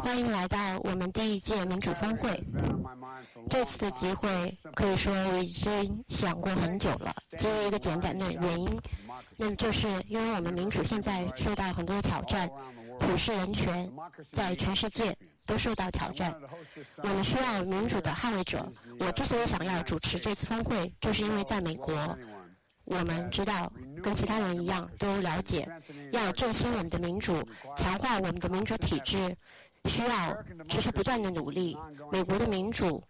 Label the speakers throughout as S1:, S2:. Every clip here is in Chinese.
S1: 欢迎来到我们第一届民主峰会。这次的机会可以说我已经想过很久了，只有一个简单的原因，那就是因为我们民主现在受到很多的挑战，普世人权在全世界都受到挑战，我们需要民主的捍卫者。我之所以想要主持这次峰会，就是因为在美国。我们知道，跟其他人一样，都了解，要振兴我们的民主，强化我们的民主体制，需要持续不断的努力。美国的民主，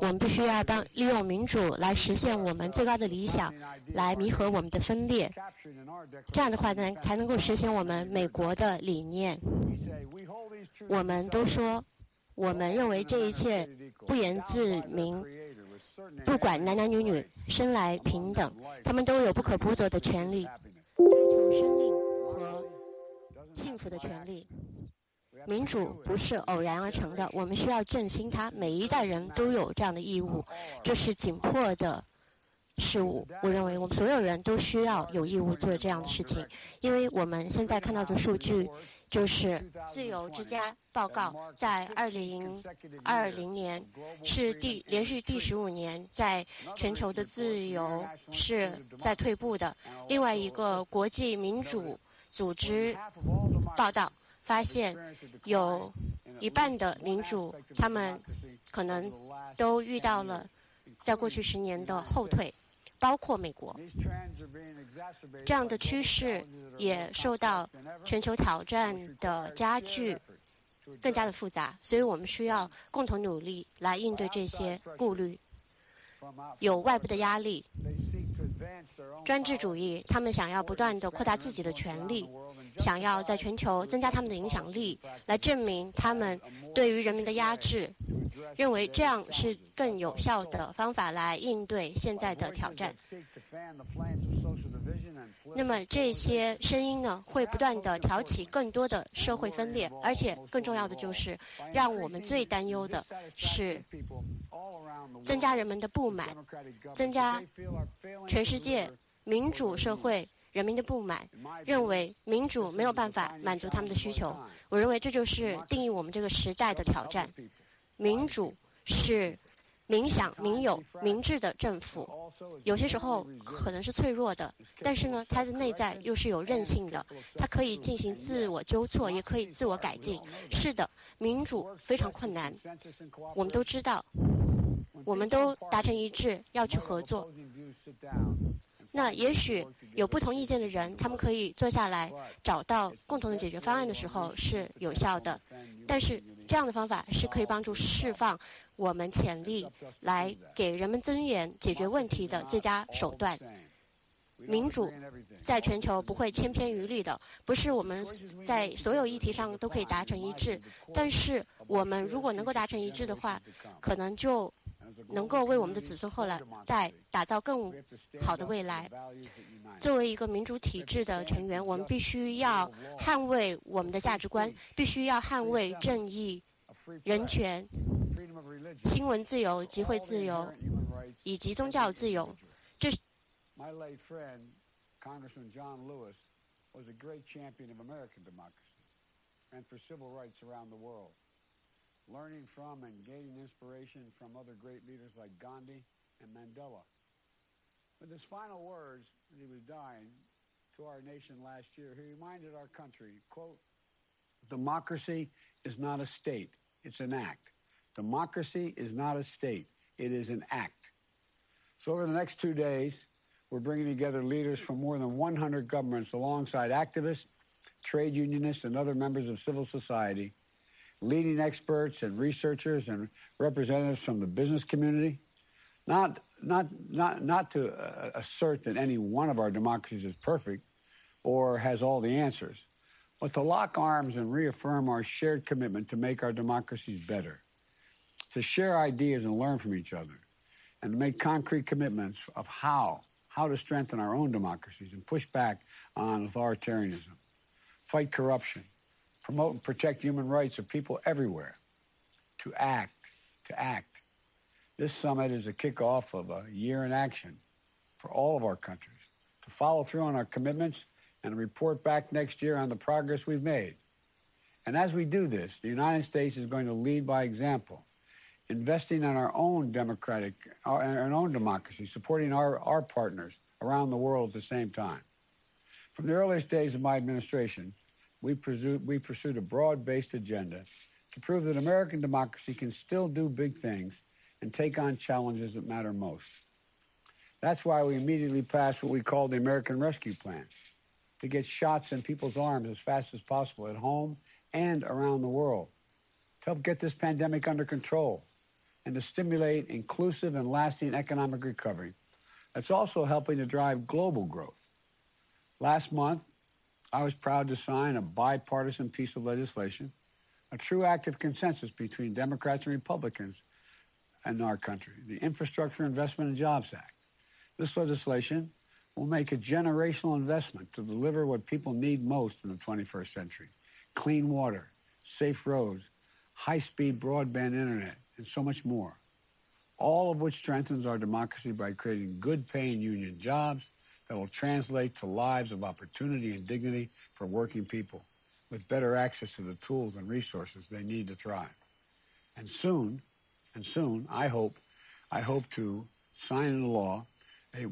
S1: 我们必须要帮利用民主来实现我们最高的理想，来弥合我们的分裂。这样的话呢，才能够实现我们美国的理念。我们都说，我们认为这一切不言自明。不管男男女女，生来平等，他们都有不可剥夺的权利，幸福的权利。民主不是偶然而成的，我们需要振兴它。每一代人都有这样的义务，这是紧迫的事物。我认为我们所有人都需要有义务做这样的事情，因为我们现在看到的数据。就是自由之家报告，在二零二零年是第连续第十五年，在全球的自由是在退步的。另外一个国际民主组织报道发现，有一半的民主，他们可能都遇到了在过去十年的后退。包括美国，这样的趋势也受到全球挑战的加剧，更加的复杂，所以我们需要共同努力来应对这些顾虑。有外部的压力，专制主义，他们想要不断的扩大自己的权利。想要在全球增加他们的影响力，来证明他们对于人民的压制，认为这样是更有效的方法来应对现在的挑战。那么这些声音呢，会不断的挑起更多的社会分裂，而且更重要的就是，让我们最担忧的是增加人们的不满，增加全世界民主社会。人民的不满，认为民主没有办法满足他们的需求。我认为这就是定义我们这个时代的挑战。民主是民想、民有、民治的政府，有些时候可能是脆弱的，但是呢，它的内在又是有韧性的，它可以进行自我纠错，也可以自我改进。是的，民主非常困难，我们都知道，我们都达成一致要去合作。那也许有不同意见的人，他们可以坐下来找到共同的解决方案的时候是有效的，但是这样的方法是可以帮助释放我们潜力，来给人们增援解决问题的最佳手段。民主在全球不会千篇一律的，不是我们在所有议题上都可以达成一致，但是我们如果能够达成一致的话，可能就。能够为我们的子孙后来代打造更好的未来。作为一个民主体制的成员，我们必须要捍卫我们的价值观，必须要捍卫正义、人权、新闻自由、集会自由以及宗教自由。这是。
S2: Learning from and gaining inspiration from other great leaders like Gandhi and Mandela. With his final words as he was dying to our nation last year, he reminded our country, quote, democracy is not a state, it's an act. Democracy is not a state, it is an act. So over the next two days, we're bringing together leaders from more than 100 governments alongside activists, trade unionists, and other members of civil society leading experts and researchers and representatives from the business community. Not, not, not, not to uh, assert that any one of our democracies is perfect or has all the answers, but to lock arms and reaffirm our shared commitment to make our democracies better, to share ideas and learn from each other, and to make concrete commitments of how, how to strengthen our own democracies and push back on authoritarianism, fight corruption, promote and protect human rights of people everywhere, to act, to act. This summit is a kickoff of a year in action for all of our countries to follow through on our commitments and report back next year on the progress we've made. And as we do this, the United States is going to lead by example, investing in our own democratic, uh, our, our own democracy, supporting our, our partners around the world at the same time. From the earliest days of my administration, we, pursued, we pursued a broad-based agenda to prove that American democracy can still do big things and take on challenges that matter most. That's why we immediately passed what we call the American Rescue Plan to get shots in people's arms as fast as possible at home and around the world to help get this pandemic under control and to stimulate inclusive and lasting economic recovery. That's also helping to drive global growth. Last month, I was proud to sign a bipartisan piece of legislation, a true act of consensus between Democrats and Republicans in our country, the Infrastructure Investment and Jobs Act. This legislation will make a generational investment to deliver what people need most in the 21st century clean water, safe roads, high speed broadband internet, and so much more. All of which strengthens our democracy by creating good paying union jobs that will translate to lives of opportunity and dignity for working people with better access to the tools and resources they need to thrive. And soon, and soon, I hope, I hope to sign into law a,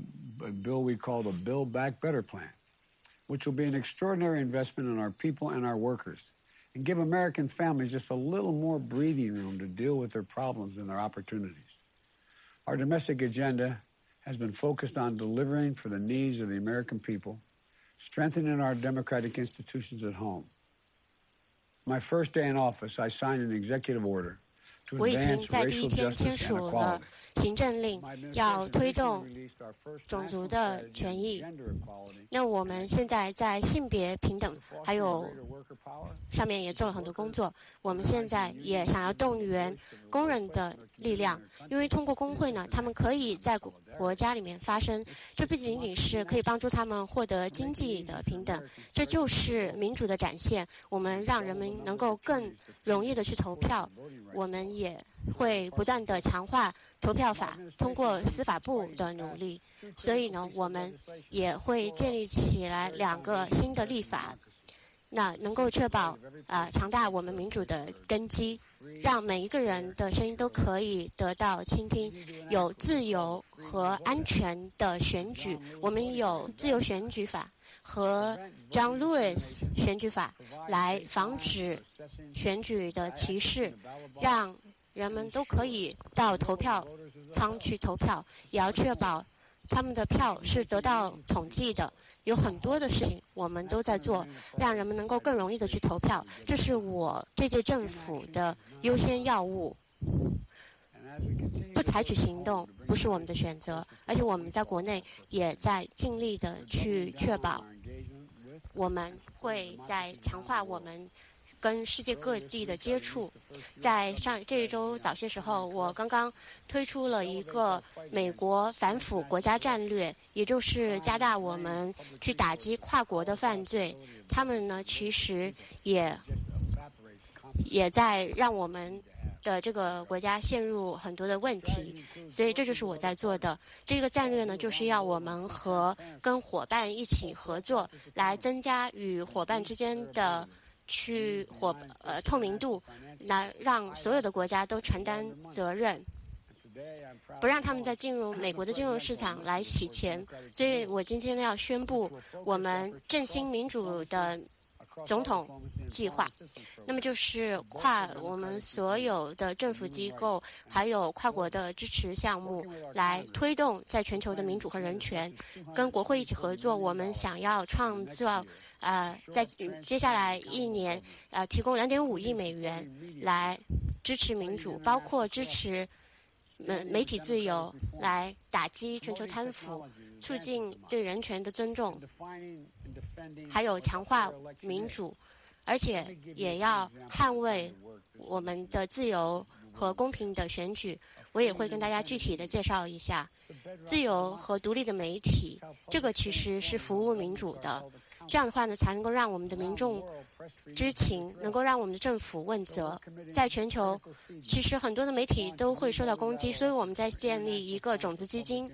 S2: a bill we call the Build Back Better Plan, which will be an extraordinary investment in our people and our workers and give American families just a little more breathing room to deal with their problems and their opportunities. Our domestic agenda has been focused on delivering for the needs of the American people, strengthening our democratic institutions at home. My first day in office, I signed an executive order
S1: 我已经在第一天签署了行政令，要推动种族的权益。那我们现在在性别平等还有上面也做了很多工作。我们现在也想要动员工人的力量，因为通过工会呢，他们可以在国家里面发声。这不仅仅是可以帮助他们获得经济的平等，这就是民主的展现。我们让人们能够更容易的去投票。我们也会不断的强化投票法，通过司法部的努力。所以呢，我们也会建立起来两个新的立法，那能够确保啊强大我们民主的根基，让每一个人的声音都可以得到倾听，有自由和安全的选举。我们有自由选举法和 John Lewis 选举法来防止选举的歧视，让人们都可以到投票仓去投票，也要确保他们的票是得到统计的。有很多的事情我们都在做，让人们能够更容易的去投票。这是我这届政府的优先要务。不采取行动不是我们的选择，而且我们在国内也在尽力的去确保，我们会在强化我们。跟世界各地的接触，在上这一周早些时候，我刚刚推出了一个美国反腐国家战略，也就是加大我们去打击跨国的犯罪。他们呢，其实也也在让我们的这个国家陷入很多的问题。所以，这就是我在做的这个战略呢，就是要我们和跟伙伴一起合作，来增加与伙伴之间的。去火呃透明度，来让所有的国家都承担责任，不让他们再进入美国的金融市场来洗钱。所以我今天要宣布，我们振兴民主的总统计划，那么就是跨我们所有的政府机构，还有跨国的支持项目，来推动在全球的民主和人权，跟国会一起合作。我们想要创造。呃，在接下来一年，呃，提供两点五亿美元来支持民主，包括支持媒媒体自由，来打击全球贪腐，促进对人权的尊重，还有强化民主，而且也要捍卫我们的自由和公平的选举。我也会跟大家具体的介绍一下自由和独立的媒体，这个其实是服务民主的。这样的话呢，才能够让我们的民众知情，能够让我们的政府问责。在全球，其实很多的媒体都会受到攻击，所以我们在建立一个种子基金，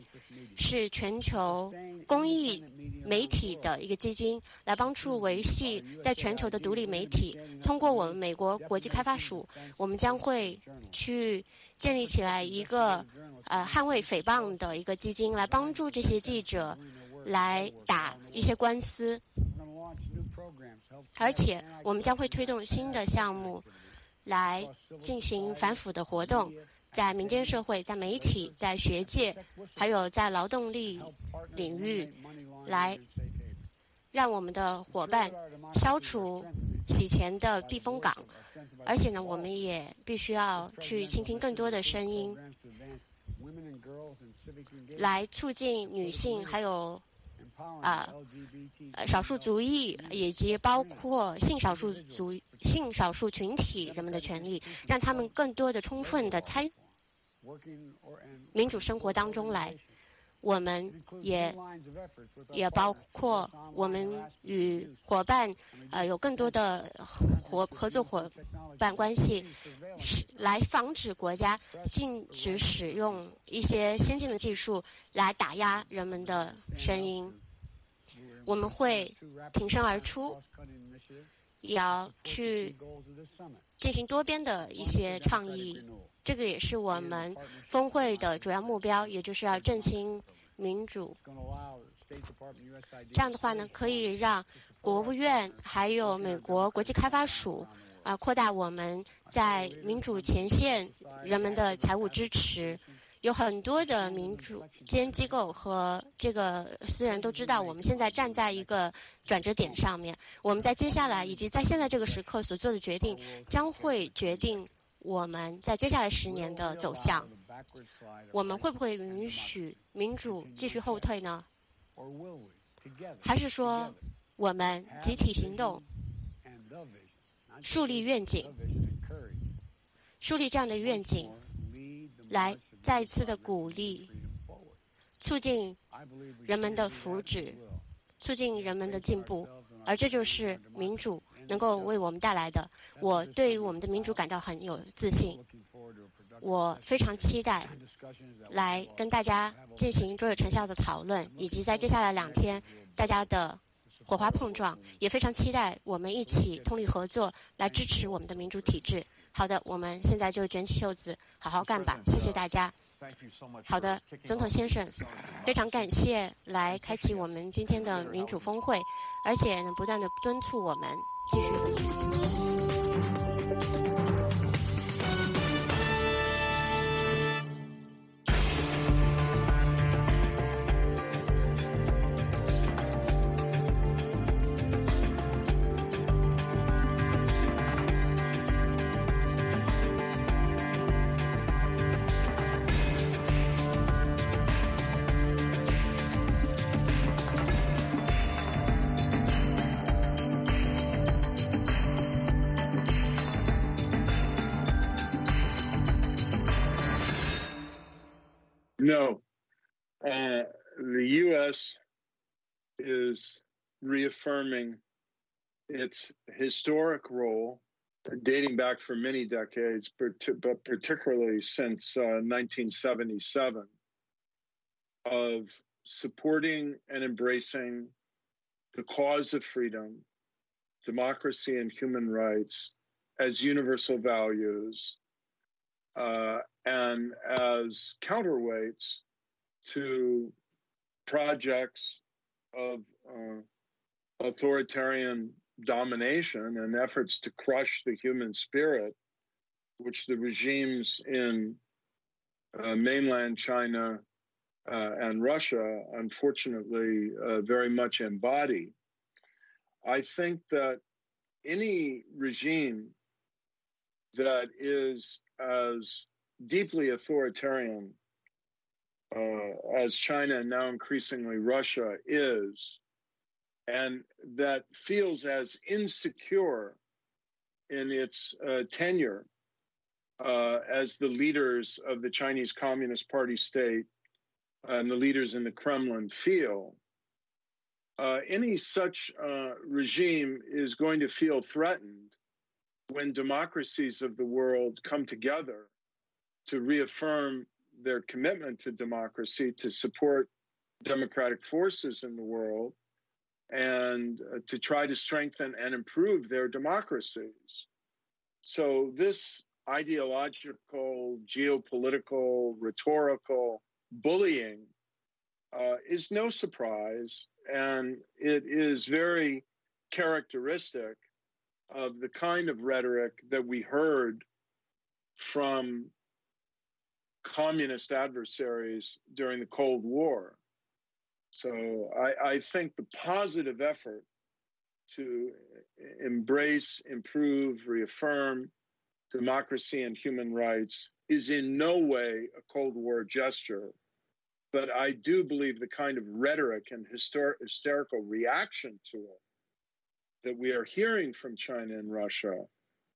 S1: 是全球公益媒体的一个基金，来帮助维系在全球的独立媒体。通过我们美国国际开发署，我们将会去建立起来一个呃捍卫诽谤的一个基金，来帮助这些记者来打一些官司。而且，我们将会推动新的项目，来进行反腐的活动，在民间社会、在媒体、在学界，还有在劳动力领域，来让我们的伙伴消除洗钱的避风港。而且呢，我们也必须要去倾听更多的声音，来促进女性还有。啊，呃，少数族裔以及包括性少数族、性少数群体人们的权利，让他们更多的、充分的参民主生活当中来。我们也也包括我们与伙伴呃有更多的合合作伙伴关系，来防止国家禁止使用一些先进的技术来打压人们的声音。我们会挺身而出，也要去进行多边的一些倡议。这个也是我们峰会的主要目标，也就是要振兴民主。这样的话呢，可以让国务院还有美国国际开发署啊，扩大我们在民主前线人们的财务支持。有很多的民主间机构和这个私人都知道，我们现在站在一个转折点上面。我们在接下来以及在现在这个时刻所做的决定，将会决定我们在接下来十年的走向。我们会不会允许民主继续后退呢？还是说我们集体行动，树立愿景，树立这样的愿景，来？再一次的鼓励，促进人们的福祉，促进人们的进步，而这就是民主能够为我们带来的。我对我们的民主感到很有自信，我非常期待来跟大家进行卓有成效的讨论，以及在接下来两天大家的火花碰撞，也非常期待我们一起通力合作来支持我们的民主体制。好的，我们现在就卷起袖子，好好干吧！谢谢大家。好的，总统先生，非常感谢来开启我们今天的民主峰会，而且呢，不断的敦促我们继续努力。
S3: No. Uh, the U.S. is reaffirming its historic role dating back for many decades, but, particularly since uh, 1977, of supporting and embracing the cause of freedom, democracy, and human rights as universal values uh, and as counterweights to projects of uh, authoritarian domination and efforts to crush the human spirit, which the regimes in uh, mainland China uh, and Russia, unfortunately, uh, very much embody. I think that any regime that is as deeply authoritarian uh, as China and now increasingly Russia is, and that feels as insecure in its uh, tenure uh, as the leaders of the Chinese Communist Party state and the leaders in the Kremlin feel. Uh, any such uh, regime is going to feel threatened when democracies of the world come together to reaffirm their commitment to democracy, to support democratic forces in the world and uh, to try to strengthen and improve their democracies. So, this ideological, geopolitical, rhetorical bullying uh, is no surprise, and it is very characteristic of the kind of rhetoric that we heard from communist adversaries during the Cold War. So I, I think the positive effort to embrace, improve, reaffirm democracy and human rights is in no way a Cold War gesture. But I do believe the kind of rhetoric and hyster- hysterical reaction to it that we are hearing from China and Russia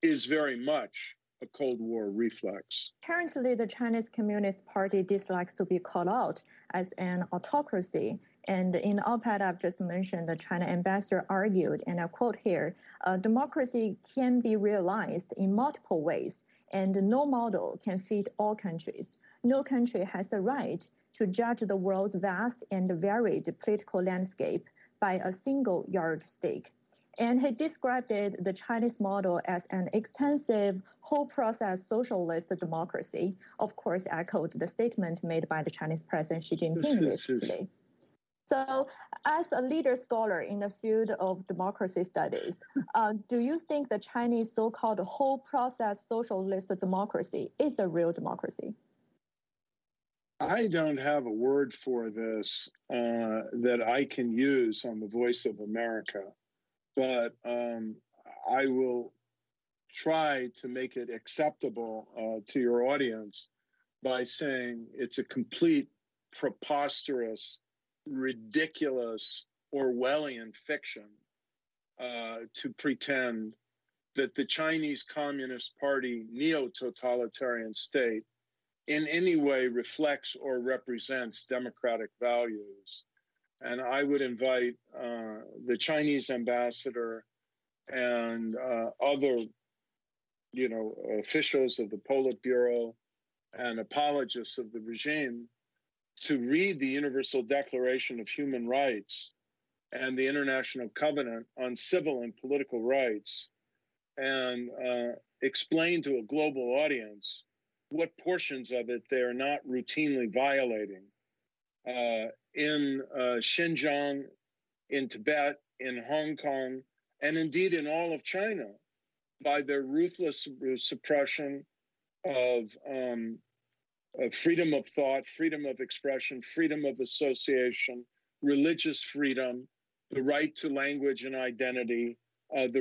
S3: is very much a Cold War reflex.
S4: Currently, the Chinese Communist Party dislikes to be called out as an autocracy. And in the op-ed I've just mentioned, the China ambassador argued, and I quote here, uh, democracy can be realized in multiple ways, and no model can fit all countries. No country has the right to judge the world's vast and varied political landscape by a single yardstick. And he described it, the Chinese model as an extensive whole process socialist democracy. Of course, echoed the statement made by the Chinese President Xi Jinping recently. So, as a leader scholar in the field of democracy studies, uh, do you think the Chinese so called whole process socialist democracy is a real democracy?
S3: I don't have a word for this uh, that I can use on the Voice of America, but um, I will try to make it acceptable uh, to your audience by saying it's a complete preposterous ridiculous Orwellian fiction uh, to pretend that the Chinese Communist Party neo totalitarian state in any way reflects or represents democratic values. And I would invite uh, the Chinese ambassador and uh, other, you know, officials of the Politburo and apologists of the regime to read the Universal Declaration of Human Rights and the International Covenant on Civil and Political Rights and uh, explain to a global audience what portions of it they are not routinely violating. Uh, in uh, Xinjiang, in Tibet, in Hong Kong, and indeed in all of China by their ruthless suppression of um, uh, freedom of thought, freedom of expression, freedom of association, religious freedom, the right to language and identity, uh, the